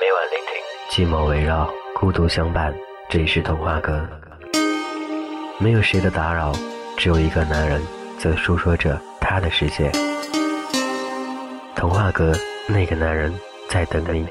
每晚聆听，寂寞围绕，孤独相伴。这里是童话哥，没有谁的打扰，只有一个男人在诉说着他的世界。童话哥，那个男人在等你。